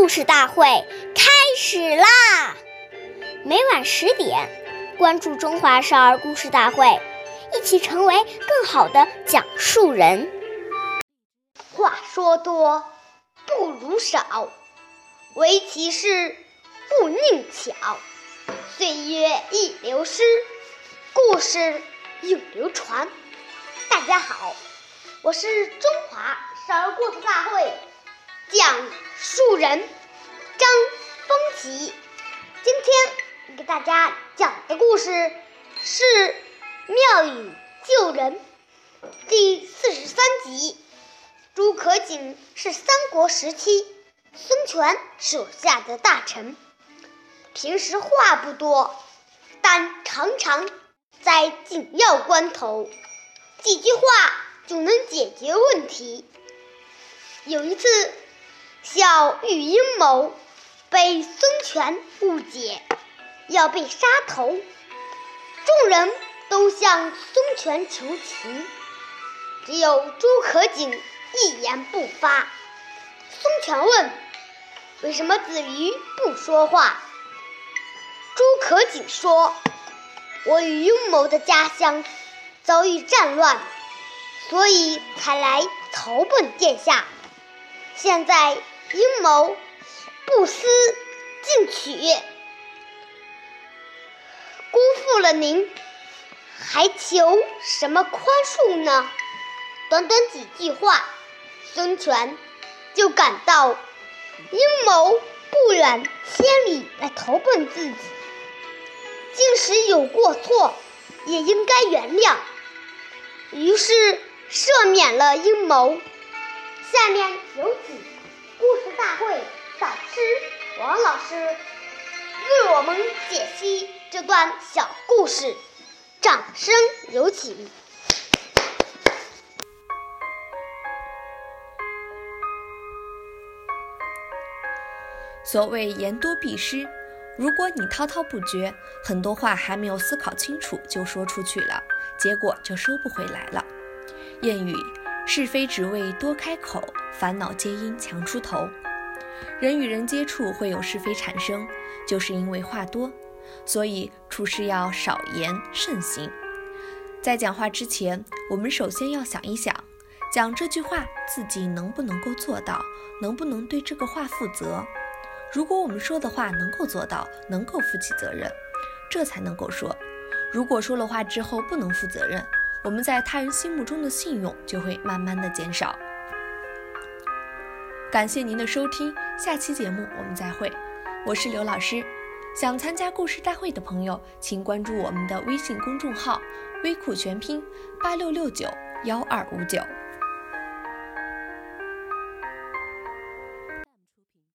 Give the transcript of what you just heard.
故事大会开始啦！每晚十点，关注《中华少儿故事大会》，一起成为更好的讲述人。话说多不如少，唯其事不佞巧。岁月易流失，故事永流传。大家好，我是中华少儿故事大会。讲述人张丰吉，今天给大家讲的故事是《妙语救人》第四十三集。朱可景是三国时期孙权手下的大臣，平时话不多，但常常在紧要关头，几句话就能解决问题。有一次。小玉阴谋被孙权误解，要被杀头，众人都向孙权求情，只有诸葛瑾一言不发。孙权问：“为什么子瑜不说话？”诸葛瑾说：“我与阴谋的家乡遭遇战乱，所以才来投奔殿下。现在。”阴谋不思进取，辜负了您，还求什么宽恕呢？短短几句话，孙权就感到阴谋不远千里来投奔自己，即使有过错，也应该原谅，于是赦免了阴谋。下面有请。故事大会导师王老师为我们解析这段小故事，掌声有请。所谓言多必失，如果你滔滔不绝，很多话还没有思考清楚就说出去了，结果就收不回来了。谚语。是非只为多开口，烦恼皆因强出头。人与人接触会有是非产生，就是因为话多。所以处事要少言慎行。在讲话之前，我们首先要想一想，讲这句话自己能不能够做到，能不能对这个话负责。如果我们说的话能够做到，能够负起责任，这才能够说。如果说了话之后不能负责任，我们在他人心目中的信用就会慢慢的减少。感谢您的收听，下期节目我们再会。我是刘老师，想参加故事大会的朋友，请关注我们的微信公众号“微库全拼八六六九幺二五九”。